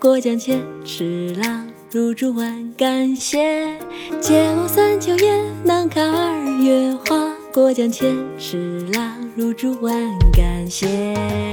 过江千尺浪，入竹万竿斜。解落三秋叶，难开二月花。过江千尺浪，入竹万竿斜。